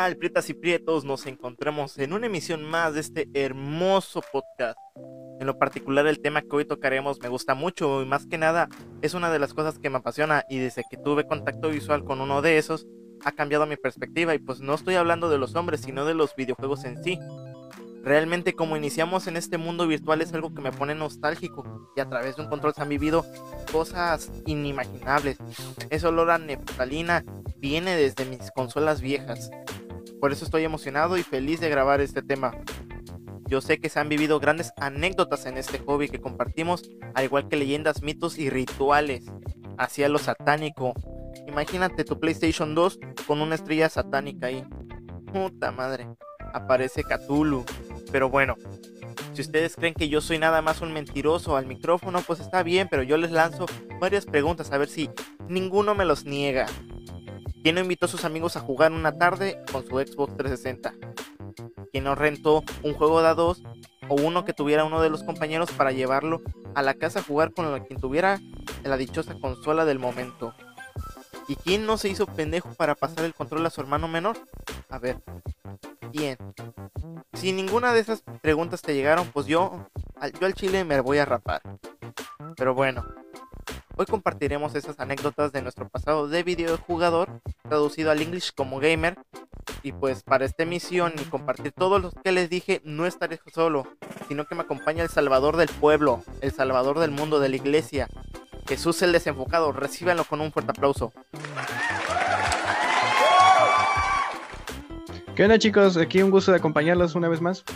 tal, prietas y prietos? Nos encontramos en una emisión más de este hermoso podcast. En lo particular, el tema que hoy tocaremos me gusta mucho y más que nada es una de las cosas que me apasiona y desde que tuve contacto visual con uno de esos ha cambiado mi perspectiva y pues no estoy hablando de los hombres, sino de los videojuegos en sí. Realmente como iniciamos en este mundo virtual es algo que me pone nostálgico y a través de un control se han vivido cosas inimaginables. Ese olor a neftalina viene desde mis consolas viejas. Por eso estoy emocionado y feliz de grabar este tema. Yo sé que se han vivido grandes anécdotas en este hobby que compartimos, al igual que leyendas, mitos y rituales hacia lo satánico. Imagínate tu PlayStation 2 con una estrella satánica ahí. Puta madre. Aparece Cthulhu. Pero bueno, si ustedes creen que yo soy nada más un mentiroso al micrófono, pues está bien, pero yo les lanzo varias preguntas a ver si ninguno me los niega. ¿Quién no invitó a sus amigos a jugar una tarde con su Xbox 360? ¿Quién no rentó un juego de a dos o uno que tuviera uno de los compañeros para llevarlo a la casa a jugar con quien tuviera la dichosa consola del momento? ¿Y quién no se hizo pendejo para pasar el control a su hermano menor? A ver, ¿quién? Si ninguna de esas preguntas te llegaron, pues yo, yo al chile me voy a rapar. Pero bueno, Hoy compartiremos esas anécdotas de nuestro pasado de videojugador, traducido al English como gamer. Y pues para esta emisión y compartir todos los que les dije, no estaré solo, sino que me acompaña el Salvador del pueblo, el Salvador del mundo, de la iglesia, Jesús el desenfocado. Recíbanlo con un fuerte aplauso. ¿Qué onda chicos? Aquí un gusto de acompañarlos una vez más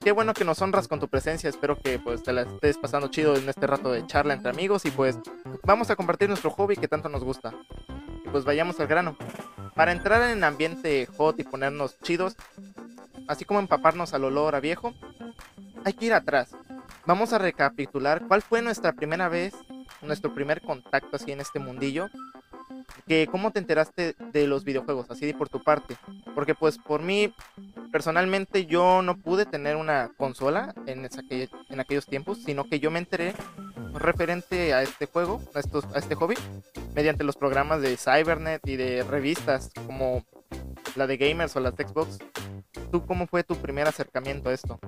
qué bueno que nos honras con tu presencia. Espero que pues te la estés pasando chido en este rato de charla entre amigos y pues vamos a compartir nuestro hobby que tanto nos gusta. Y pues vayamos al grano. Para entrar en el ambiente hot y ponernos chidos, así como empaparnos al olor a viejo, hay que ir atrás. Vamos a recapitular cuál fue nuestra primera vez, nuestro primer contacto así en este mundillo que cómo te enteraste de los videojuegos, así de por tu parte. Porque pues por mí, personalmente yo no pude tener una consola en, en aquellos tiempos, sino que yo me enteré referente a este juego, a, estos, a este hobby, mediante los programas de Cybernet y de revistas como la de Gamers o la de Xbox. ¿Tú cómo fue tu primer acercamiento a esto?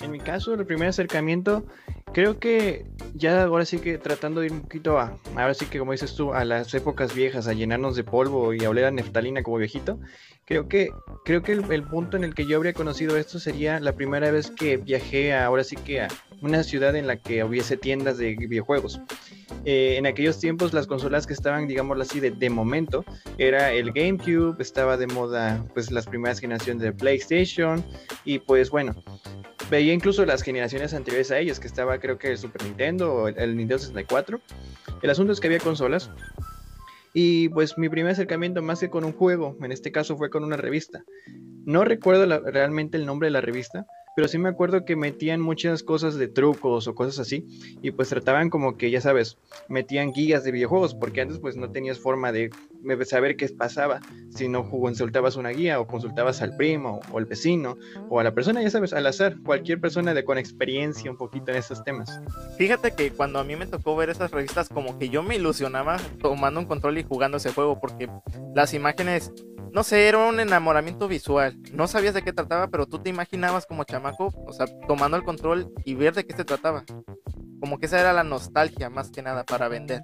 En mi caso, el primer acercamiento, creo que ya ahora sí que tratando de ir un poquito a, ahora sí que como dices tú, a las épocas viejas, a llenarnos de polvo y a oler a neftalina como viejito, creo que, creo que el, punto en el que yo habría conocido esto sería la primera vez que viajé a, ahora sí que a una ciudad en la que hubiese tiendas de videojuegos. Eh, en aquellos tiempos las consolas que estaban, digámoslo así, de, de, momento, era el GameCube, estaba de moda pues las primeras generaciones de PlayStation y pues bueno, veía incluso las generaciones anteriores a ellas, que estaba creo que el Super Nintendo o el, Nintendo 64. El asunto es que había consolas. Y pues mi primer acercamiento más que con un juego, en este caso fue con una revista. No recuerdo realmente el nombre de la revista, pero sí me acuerdo que metían muchas cosas de trucos o cosas así y pues trataban como que ya sabes metían guías de videojuegos porque antes pues no tenías forma de saber qué pasaba si no consultabas una guía o consultabas al primo o al vecino o a la persona ya sabes al azar cualquier persona de con experiencia un poquito en esos temas fíjate que cuando a mí me tocó ver esas revistas como que yo me ilusionaba tomando un control y jugando ese juego porque las imágenes no sé, era un enamoramiento visual. No sabías de qué trataba, pero tú te imaginabas como o sea, tomando el control y ver de qué se trataba. Como que esa era la nostalgia más que nada para vender.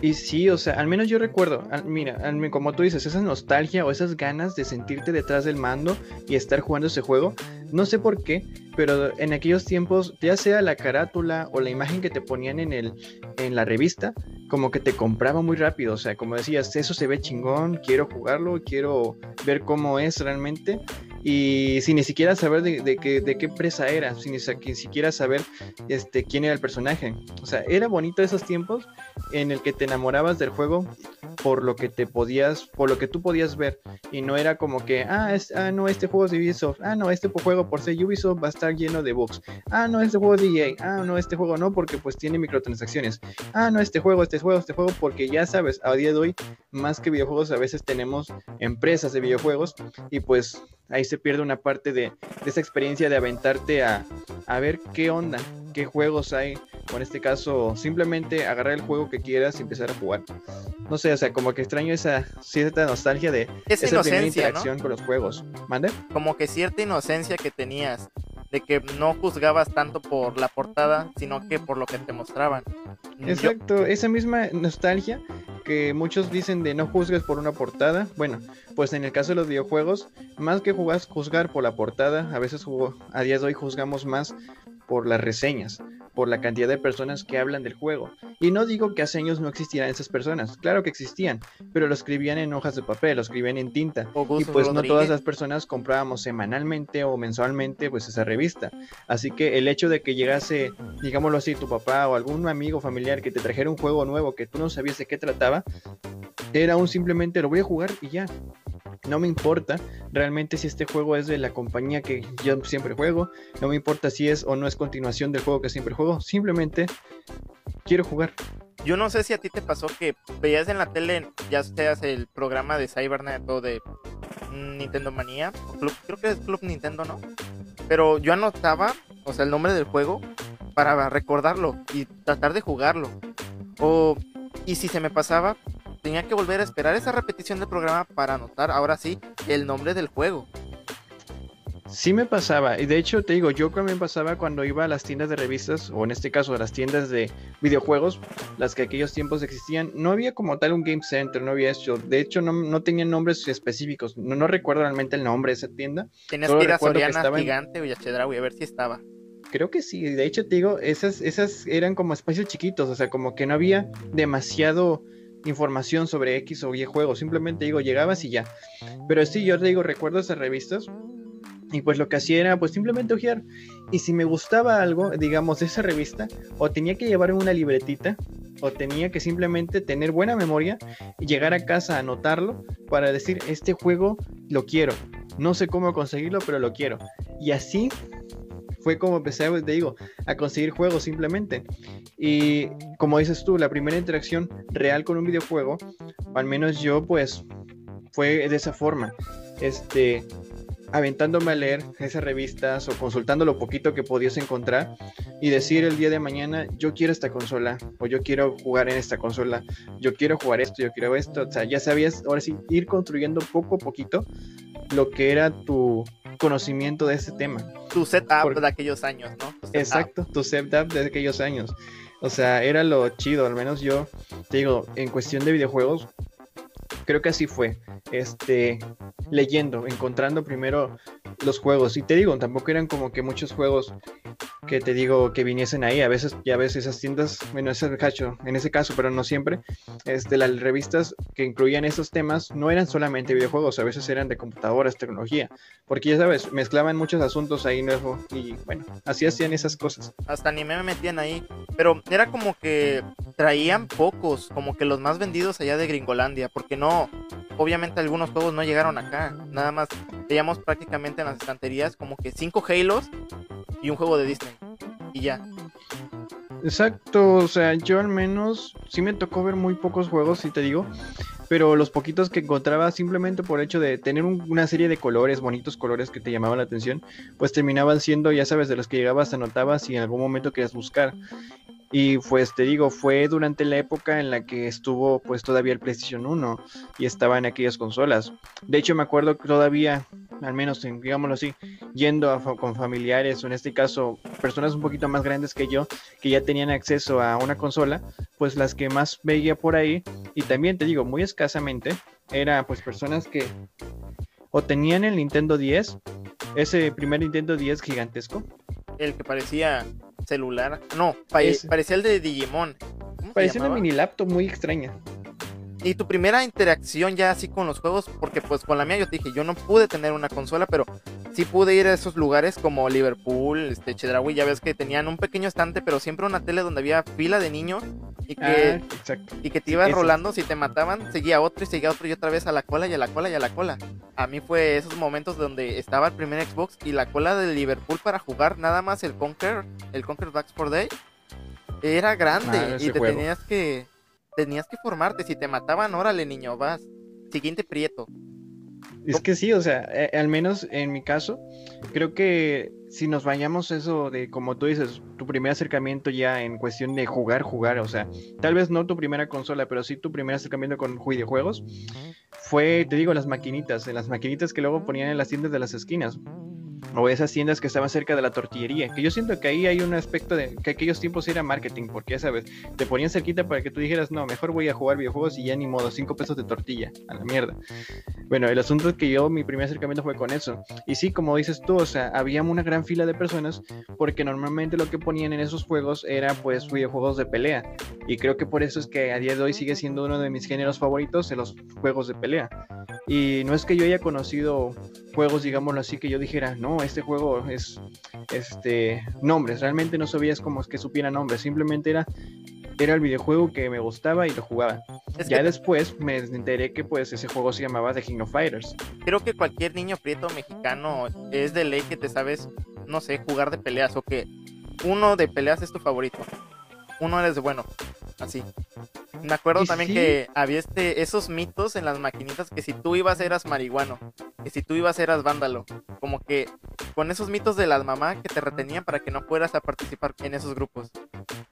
Y sí, o sea, al menos yo recuerdo, mira, como tú dices, esa nostalgia o esas ganas de sentirte detrás del mando y estar jugando ese juego, no sé por qué, pero en aquellos tiempos, ya sea la carátula o la imagen que te ponían en, el, en la revista, como que te compraba muy rápido, o sea, como decías, eso se ve chingón, quiero jugarlo, quiero ver cómo es realmente, y sin ni siquiera saber de, de, qué, de qué presa era, sin ni siquiera saber este, quién era el personaje. O sea, era bonito esos tiempos en el que te enamorabas del juego por lo que te podías, por lo que tú podías ver. Y no era como que, ah, ah no, este juego es de Ubisoft, ah, no, este juego por ser Ubisoft va a estar lleno de bugs, ah, no, este juego es de EA, ah, no, este juego no, porque pues tiene microtransacciones, ah, no, este juego, este juego, este juego, porque ya sabes, a día de hoy, más que videojuegos, a veces tenemos empresas de videojuegos y pues ahí se pierde una parte de, esa experiencia de aventarte a, a ver qué onda, qué juegos hay, o en este caso, simplemente agarrar el juego que quieras y empezar a jugar. No sé, o sea, como que extraño esa cierta nostalgia de esa, esa primera interacción con los juegos. ¿Mande? Como que cierta inocencia que tenías, de que no juzgabas tanto por la portada, sino que por lo que te mostraban. Yo- Exacto, esa misma nostalgia que muchos dicen de no juzgues por una portada. Bueno, pues en el caso de los videojuegos, más que jugas, juzgar por la portada, a veces a día de hoy juzgamos más por las reseñas, por la cantidad de personas que hablan del juego. Y no digo que hace años no existieran esas personas, claro que existían, pero lo escribían en hojas de papel, lo escribían en tinta. Y pues no todas las personas comprábamos semanalmente o mensualmente pues esa revista. Así que el hecho de que llegase, digámoslo así, tu papá o algún amigo familiar que te trajera un juego nuevo que tú no sabías de qué trataba, era un simplemente lo voy a jugar y ya. No me importa realmente si este juego es de la compañía que yo siempre juego, no me importa si es o no es continuación del juego que siempre juego, simplemente quiero jugar. Yo no sé si a ti te pasó que veías en la tele, ya seas el programa de Cybernet o de Nintendo Manía, creo que es Club Nintendo, ¿no? Pero yo anotaba, o sea, el nombre del juego para recordarlo y tratar de jugarlo. O, y si se me pasaba, tenía que volver a esperar esa repetición del programa para anotar, ahora sí, el nombre del juego. Sí me pasaba, y de hecho te digo, yo también pasaba cuando iba a las tiendas de revistas, o en este caso a las tiendas de videojuegos, las que aquellos tiempos existían, no había como tal un Game Center, no había eso, de hecho no, no tenían nombres específicos, no, no recuerdo realmente el nombre de esa tienda, Tenías Solo que ir a Soriana, en- Gigante o Yachedraui a ver si estaba. creo que sí, de hecho te digo, esas, esas eran como espacios chiquitos, o sea, como que no había demasiado información sobre X o Y juegos, simplemente digo, llegabas y ya. Pero sí, yo te digo, recuerdo esas revistas y pues lo que hacía era pues simplemente ojear. Y si me gustaba algo, digamos, de esa revista, o tenía que llevar una libretita, o tenía que simplemente tener buena memoria y llegar a casa a anotarlo para decir, este juego lo quiero. No sé cómo conseguirlo, pero lo quiero. Y así fue como empecé, te digo, a conseguir juegos simplemente. Y como dices tú, la primera interacción real con un videojuego, al menos yo, pues, fue de esa forma. Este, aventándome a leer esas revistas o consultando lo poquito que podías encontrar y decir el día de mañana, yo quiero esta consola o yo quiero jugar en esta consola, yo quiero jugar esto, yo quiero esto. O sea, ya sabías, ahora sí, ir construyendo poco a poquito lo que era tu conocimiento de este tema. Tu setup de aquellos años, ¿no? Tu. Exacto, tu setup de aquellos años. O sea, era lo chido, al menos yo, te digo, en cuestión de videojuegos, creo que así fue. Este, leyendo, encontrando primero los juegos. Y te digo, tampoco eran como que muchos juegos que te digo que viniesen ahí. A veces, ya ves esas tiendas, bueno, ese cacho, en ese caso, pero no siempre. Este, las revistas que incluían esos temas no eran solamente videojuegos, a veces eran de computadoras, tecnología. Porque ya sabes, mezclaban muchos asuntos ahí nuevo. Y bueno, así hacían esas cosas. hasta anime me metían ahí. Pero era como que traían pocos, como que los más vendidos allá de Gringolandia, porque no, obviamente algunos juegos no llegaron acá. Nada más veíamos prácticamente en las estanterías como que cinco Halos y un juego de Disney. Y ya. Exacto, o sea, yo al menos sí me tocó ver muy pocos juegos, si te digo, pero los poquitos que encontraba simplemente por hecho de tener un- una serie de colores, bonitos colores que te llamaban la atención, pues terminaban siendo, ya sabes, de los que llegabas, anotabas y en algún momento querías buscar. Y pues te digo, fue durante la época en la que estuvo pues todavía el PlayStation 1 y estaba en aquellas consolas. De hecho me acuerdo que todavía, al menos en- digámoslo así, yendo a con familiares o en este caso personas un poquito más grandes que yo, que ya tenían acceso a una consola, pues las que más veía por ahí, y también te digo, muy escasamente, era pues personas que o tenían el Nintendo 10, ese primer Nintendo 10 gigantesco, El que parecía celular. No, parecía el de Digimon. ¿Cómo se parecía una mini laptop muy extraña. Y tu primera interacción ya así con los juegos, porque pues con la mía yo te dije, yo no pude tener una consola, pero sí pude ir a esos lugares como Liverpool, este Chedraui, ya ves que tenían un pequeño estante, pero siempre una tele donde había fila de niños Y que, Ah, y que te ibas rolando, si te mataban, seguía otro y seguía otro y otra vez a la cola y a la cola y a la cola. A mí fue esos momentos donde estaba el primer Xbox y la cola de Liverpool para jugar nada más el Conquer, el Conquer Back for Day, era grande Ah, y te juego. tenías que tenías que formarte. Si te mataban, órale niño, vas. Siguiente prieto. Es que sí, o sea, eh, al menos en mi caso, creo que si nos vayamos eso de, como tú dices, tu primer acercamiento ya en cuestión de jugar, jugar, o sea, tal vez no tu primera consola, pero sí tu primer acercamiento con videojuegos, fue, te digo, las maquinitas, en las maquinitas que luego ponían en las tiendas de las esquinas. O esas tiendas que estaban cerca de la tortillería. Que yo siento que ahí hay un aspecto de que aquellos tiempos era marketing, porque ya sabes, te ponían cerquita para que tú dijeras, no, mejor voy a jugar videojuegos y ya ni modo, cinco pesos de tortilla, a la mierda. Bueno, el asunto es que yo, mi primer acercamiento fue con eso. Y sí, como dices tú, o sea, había una gran fila de personas porque normalmente lo que ponían en esos juegos era pues videojuegos de pelea. Y creo que por eso es que a día de hoy sigue siendo uno de mis géneros favoritos en los juegos de pelea. Y no es que yo haya conocido juegos, digámoslo así, que yo dijera, no, este juego es este nombres. Realmente no sabías cómo es que supiera nombres, simplemente era era el videojuego que me gustaba y lo jugaba. Es ya que después me enteré que pues ese juego se llamaba The King of Fighters. creo que cualquier niño prieto mexicano es de ley que te sabes, no sé, jugar de peleas o que uno de peleas es tu favorito. Uno eres bueno, así. Me acuerdo Y también sí. que había este, esos mitos en las maquinitas que si tú ibas eras marihuano, que si tú ibas eras vándalo. Como que con esos mitos de las mamás que te retenían para que no fueras a participar en esos grupos.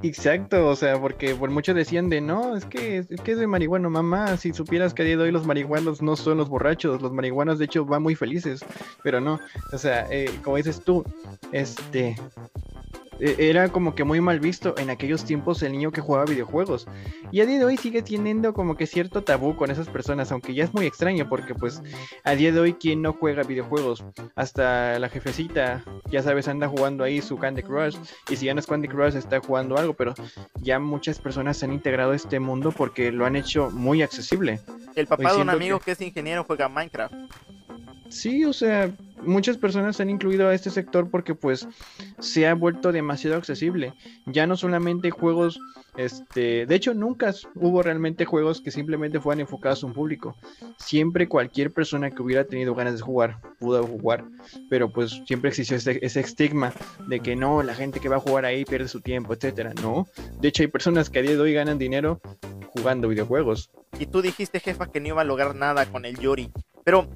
Exacto, o sea, porque por mucho decían de no, es que es que es de marihuano, mamá, si supieras que a día de hoy los marihuanos no son los borrachos, los marihuanos de hecho van muy felices, pero no, o sea, eh, como dices tú, este era como que muy mal visto en aquellos tiempos el niño que jugaba videojuegos. Y a día de hoy sigue teniendo como que cierto tabú con esas personas, aunque ya es muy extraño porque pues a día de hoy quien no juega videojuegos, hasta la jefecita, ya sabes, anda jugando ahí su Candy Crush y si ya no es Candy Crush está jugando algo, pero ya muchas personas se han integrado a este mundo porque lo han hecho muy accesible. El papá de un amigo que- que es ingeniero juega Minecraft. Sí, o sea, muchas personas han incluido a este sector porque pues se ha vuelto demasiado accesible. Ya no solamente juegos, este, de hecho nunca hubo realmente juegos que simplemente fueran enfocados a un público. Siempre cualquier persona que hubiera tenido ganas de jugar pudo jugar, pero pues siempre existió ese, ese estigma de que no, la gente que va a jugar ahí pierde su tiempo, etcétera. No, de hecho hay personas que a día de hoy ganan dinero jugando videojuegos. Y tú dijiste, jefa, que no iba a lograr nada con el Yori. Pero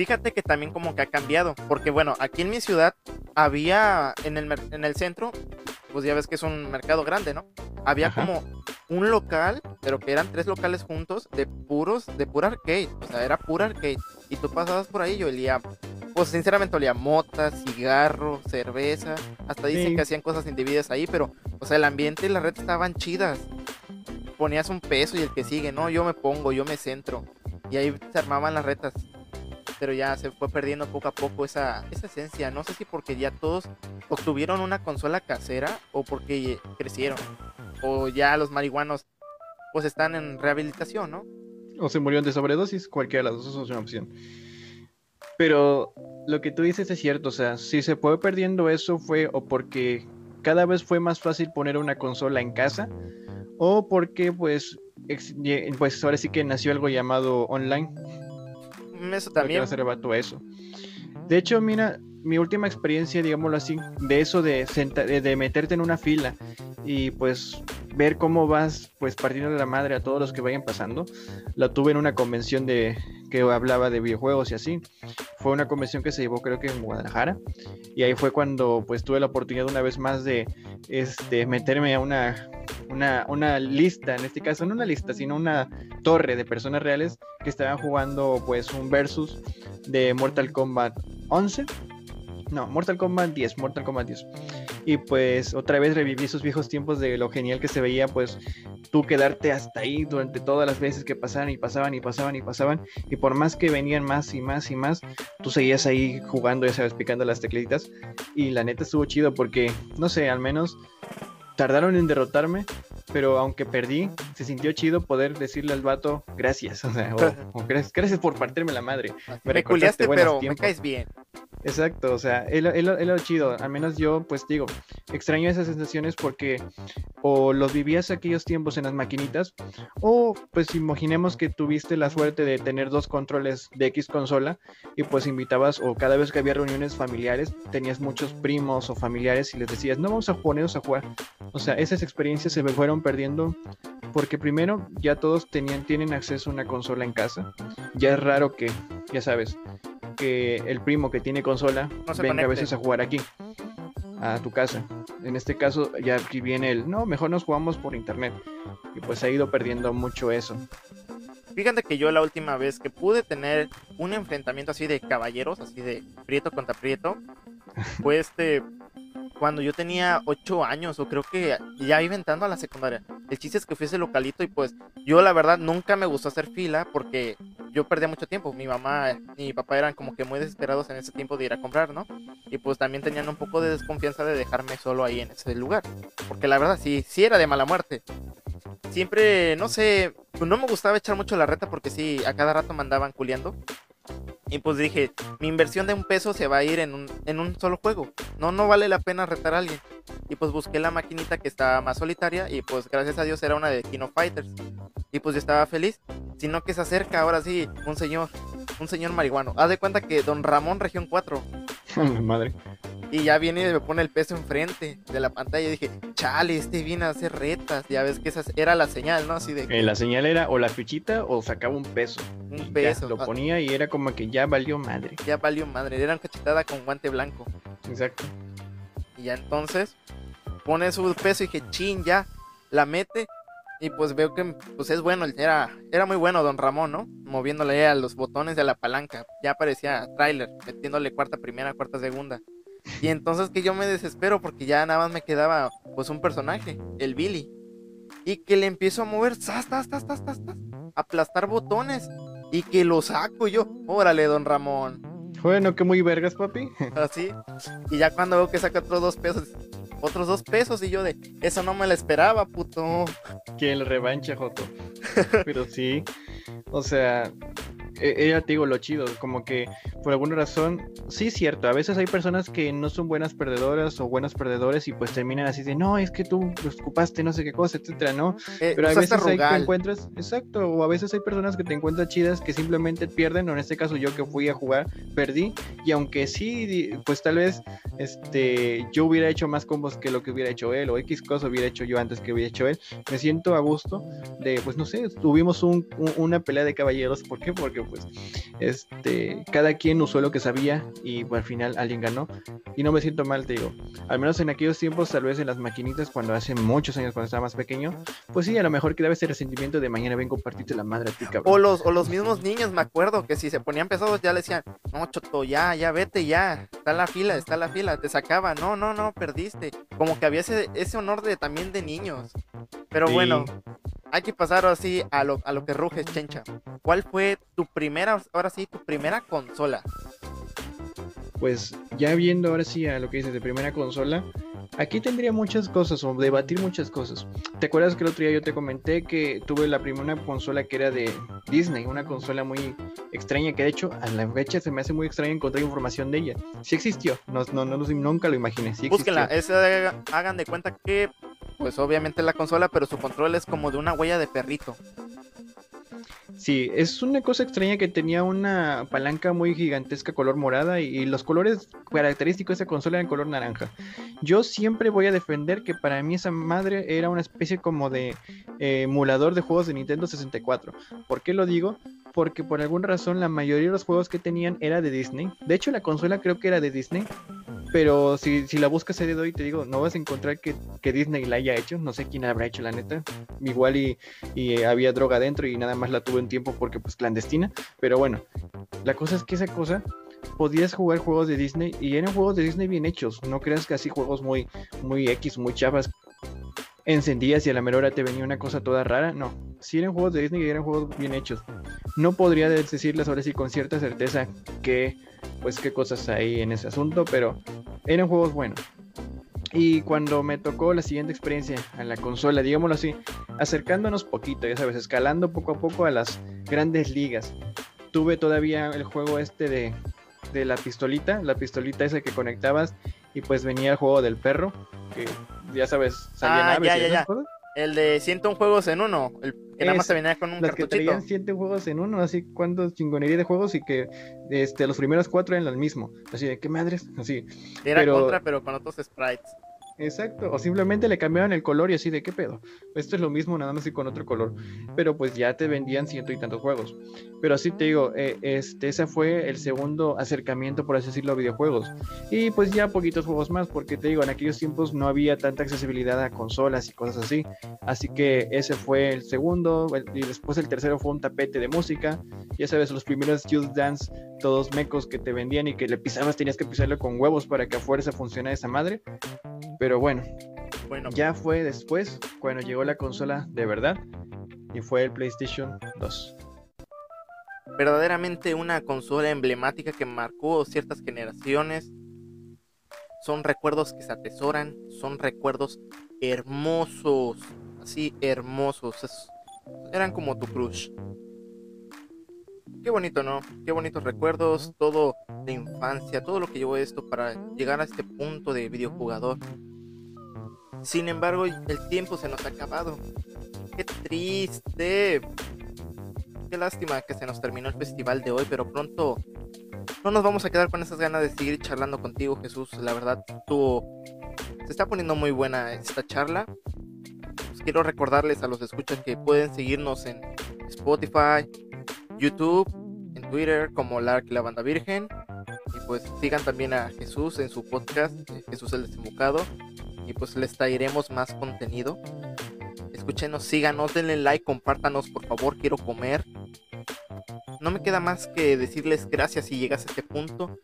fíjate que también como que ha cambiado. Porque bueno, aquí en mi ciudad había en el, en el centro, pues ya ves que es un mercado grande, ¿no? Había Ajá. como un local, pero que eran tres locales juntos de puros, de pura arcade. O sea, era pura arcade. Y tú pasabas por ahí y olía, pues sinceramente olía mota, cigarro, cerveza. Hasta dicen Sí. que hacían cosas indebidas ahí, pero, o sea, el ambiente y la red estaban chidas ponías un peso y el que sigue, no, yo me pongo, yo me centro. Y ahí se armaban las retas. Pero ya se fue perdiendo poco a poco esa, esa esencia. No sé si porque ya todos obtuvieron una consola casera o porque crecieron. O ya los marihuanos pues están en rehabilitación, ¿no? o se murieron de sobredosis, cualquiera de las dos es una opción. Pero lo que tú dices es cierto, o sea, si se fue perdiendo eso fue o porque cada vez fue más fácil poner una consola en casa o porque pues, pues ahora sí que nació algo llamado online. Mm, Eso También eso. De hecho, mira, mi última experiencia, digámoslo así, de eso de, de meterte en una fila y pues ver cómo vas pues partiendo de la madre a todos los que vayan pasando, la tuve en una convención de que hablaba de videojuegos y así. Fue una convención que se llevó creo que en Guadalajara y ahí fue cuando pues tuve la oportunidad una vez más de este meterme a una una, una lista, en este caso no una lista, sino una torre de personas reales que estaban jugando pues un versus de Mortal Kombat 11. No, Mortal Kombat 10, Mortal Kombat 10. Y pues otra vez reviví esos viejos tiempos de lo genial que se veía, pues tú quedarte hasta ahí durante todas las veces que pasaban y pasaban y pasaban y pasaban. Y por más que venían más y más y más, tú seguías ahí jugando, ya sabes, picando las teclitas. Y la neta estuvo chido porque, no sé, al menos tardaron en derrotarme, pero aunque perdí, se sintió chido poder decirle al vato gracias, o sea, o- o gracias, gracias por partirme la madre. Me recordaste culiaste, buenos pero me caes bien. Exacto, o sea, es lo, chido. Al menos yo, pues digo, extraño esas sensaciones porque o los vivías aquellos tiempos en las maquinitas, o pues imaginemos que tuviste la suerte de tener dos controles de X consola y pues invitabas, o cada vez que había reuniones familiares, tenías muchos primos o familiares y les decías, no vamos a ponernos a jugar. O sea, esas experiencias se me fueron perdiendo porque primero ya todos tenían, tienen acceso a una consola en casa. Ya es raro que, ya sabes, que el primo que tiene consola No venga a veces a jugar aquí, a tu casa. En este caso, ya aquí viene el, no, mejor nos jugamos por internet. Y pues ha ido perdiendo mucho eso. Fíjate que yo la última vez que pude tener un enfrentamiento así de caballeros, así de prieto contra prieto, fue este cuando yo tenía 8 años o creo que ya iba entrando a la secundaria. El chiste es que fui a ese localito y pues yo la verdad nunca me gustó hacer fila porque yo perdía mucho tiempo. Mi mamá y mi papá eran como que muy desesperados en ese tiempo de ir a comprar, ¿no? Y pues también tenían un poco de desconfianza de dejarme solo ahí en ese lugar. Porque la verdad sí, sí era de mala muerte. Siempre, no sé, pues no me gustaba echar mucho la reta porque sí, a cada rato me andaban culeando. Y pues dije, mi inversión de un peso se va a ir en un, en un solo juego. No, no vale la pena retar a alguien. Y pues busqué la maquinita que estaba más solitaria y pues gracias a Dios era una de Kino Fighters. Y pues yo estaba feliz. Sino que se acerca ahora sí un señor, un señor marihuano. Haz de cuenta que Don Ramón Región 4. Madre. Y ya viene y me pone el peso enfrente de la pantalla. Y dije, chale, este viene a hacer retas. Ya ves que esa era la señal, ¿no? Así de Eh, la señal era o la fichita o sacaba un peso. un Y peso. lo Ah, ponía y era como que ya valió madre. ya valió madre. Era una cachetada con guante blanco. Exacto. Y ya entonces pone su peso y dije, chin, ya, la mete. Y pues veo que pues es bueno, era, era muy bueno Don Ramón, ¿no? Moviéndole a los botones de la palanca. Ya parecía trailer, metiéndole cuarta primera, cuarta segunda. Y entonces que yo me desespero porque ya nada más me quedaba pues un personaje, el Billy. Y que le empiezo a mover, zas, zas, zas, zas, zas, zas, aplastar botones. Y que lo saco yo. Órale, Don Ramón. Bueno, que muy vergas, papi. Así. Y ya cuando veo que saca otros dos pesos, otros dos pesos, y yo de, eso no me lo esperaba, puto. que el revancha, Joto. Pero sí, o sea, e- era, te digo, lo chido, como que por alguna razón, sí es cierto, a veces hay personas que no son buenas perdedoras o buenos perdedores y pues terminan así de, no, es que tú los ocupaste no sé qué cosa, etcétera, ¿no? Eh, Pero a veces hay que Rugal. encuentras, exacto, o a veces hay personas que te encuentras chidas que simplemente pierden, o en este caso yo que fui a jugar, perdí, y aunque sí, pues tal vez este yo hubiera hecho más combos que lo que hubiera hecho él, o X cosa hubiera hecho yo antes que hubiera hecho él, me siento a gusto de, pues no sé, tuvimos un- un- una pelea de caballeros, ¿por qué? Porque pues este, cada quien usó lo que sabía y pues, al final alguien ganó, y no me siento mal, te digo, al menos en aquellos tiempos, tal vez en las maquinitas, cuando hace muchos años, cuando estaba más pequeño, pues sí, a lo mejor quedaba ese resentimiento de mañana vengo a partirte la madre a ti, cabrón. O los, o los mismos niños, me acuerdo que si se ponían pesados ya le decían, no, Choto, ya, ya vete, ya, está la fila, está la fila, te sacaba, no, no, no, perdiste. Como que había ese, ese honor de también de niños. Pero Sí. bueno, hay que pasar así a lo, a lo que ruge, Chencha. ¿Cuál fue tu primera, ahora sí, tu primera consola? Pues ya viendo ahora sí a lo que dices de primera consola, aquí tendría muchas cosas o debatir muchas cosas. ¿Te acuerdas que el otro día yo te comenté que tuve la primera consola que era de Disney, una consola muy extraña que de hecho a la fecha se me hace muy extraño encontrar información de ella. Sí existió, no, no, no, nunca lo imaginé. Sí existió. Búsquenla, hagan de cuenta que, pues obviamente la consola, pero su control es como de una huella de perrito. Sí, es una cosa extraña que tenía una palanca muy gigantesca color morada y, los colores característicos de esa consola eran color naranja. Yo siempre voy a defender que para mí esa madre era una especie como de eh, emulador de juegos de Nintendo 64. ¿Por qué lo digo? Porque por alguna razón la mayoría de los juegos que tenían era de Disney. De hecho la consola creo que era de Disney. Pero si, si la buscas a día de hoy, te digo, no vas a encontrar que, que Disney la haya hecho. No sé quién habrá hecho, la neta. Igual y, y había droga dentro y nada más la tuve un tiempo porque pues clandestina. Pero bueno, la cosa es que esa cosa podías jugar juegos de Disney y eran juegos de Disney bien hechos. No creas que así juegos muy, muy X, muy chavas. Encendías y a la mera hora te venía una cosa toda rara. No, si eran juegos de Disney y eran juegos bien hechos. No podría decirles ahora sí con cierta certeza que, pues, qué cosas hay en ese asunto, pero eran juegos buenos. Y cuando me tocó la siguiente experiencia a la consola, digámoslo así, acercándonos poquito, ya sabes, escalando poco a poco a las grandes ligas. Tuve todavía el juego este de de la pistolita, la pistolita esa que conectabas y pues venía el juego del perro, que ya sabes, salían Ah, aves ya, y ya, ya. cosas. El de 101 juegos en uno. El que nada más te venía con un Las que cartuchito. traían siete juegos en uno, así cuántos chingonería de juegos y que este, los primeros cuatro eran el mismo. Así de, ¿qué madres? Así, Era pero- contra, pero con otros sprites. Exacto. O simplemente le cambiaban el color y así de, ¿qué pedo? Esto es lo mismo, nada más y con otro color. Pero pues ya te vendían ciento y tantos juegos. Pero así te digo, eh, este, ese fue el segundo acercamiento, por así decirlo, a videojuegos. Y pues ya poquitos juegos más, porque te digo, en aquellos tiempos no había tanta accesibilidad a consolas y cosas así. Así que ese fue el segundo, el- y después el tercero fue un tapete de música. Ya sabes, los primeros Just Dance, todos mecos que te vendían y que le pisabas, tenías que pisarle con huevos para que a fuerza funcionara esa madre. Pero bueno, Bueno, ya fue después cuando llegó la consola de verdad y fue el PlayStation 2. verdaderamente una consola emblemática que marcó ciertas generaciones. Son recuerdos que se atesoran, son recuerdos hermosos, así hermosos. es- eran como tu crush. Qué bonito, ¿no? Qué bonitos recuerdos, todo de infancia, todo lo que llevó esto para llegar a este punto de videojugador. Sin embargo, el tiempo se nos ha acabado. Qué triste. Qué lástima que se nos terminó el festival de hoy, pero pronto no nos vamos a quedar con esas ganas de seguir charlando contigo, Jesús. La verdad, tú se está poniendo muy buena esta charla. Pues quiero recordarles a los escuchas que pueden seguirnos en Spotify, YouTube, en Twitter como Lark la Banda Virgen. Y pues sigan también a Jesús en su podcast, eh, Jesús el Desembucado. Y pues les traeremos más contenido. Escúchenos, síganos, denle like, compártanos, por favor, quiero comer. No me queda más que decirles gracias si llegas a este punto.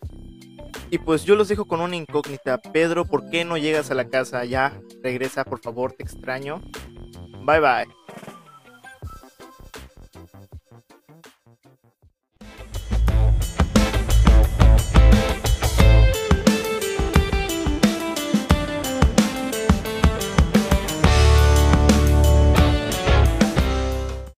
Y pues yo los dejo con una incógnita. Pedro, ¿por qué no llegas a la casa? Ya, regresa, por favor, te extraño. Bye bye.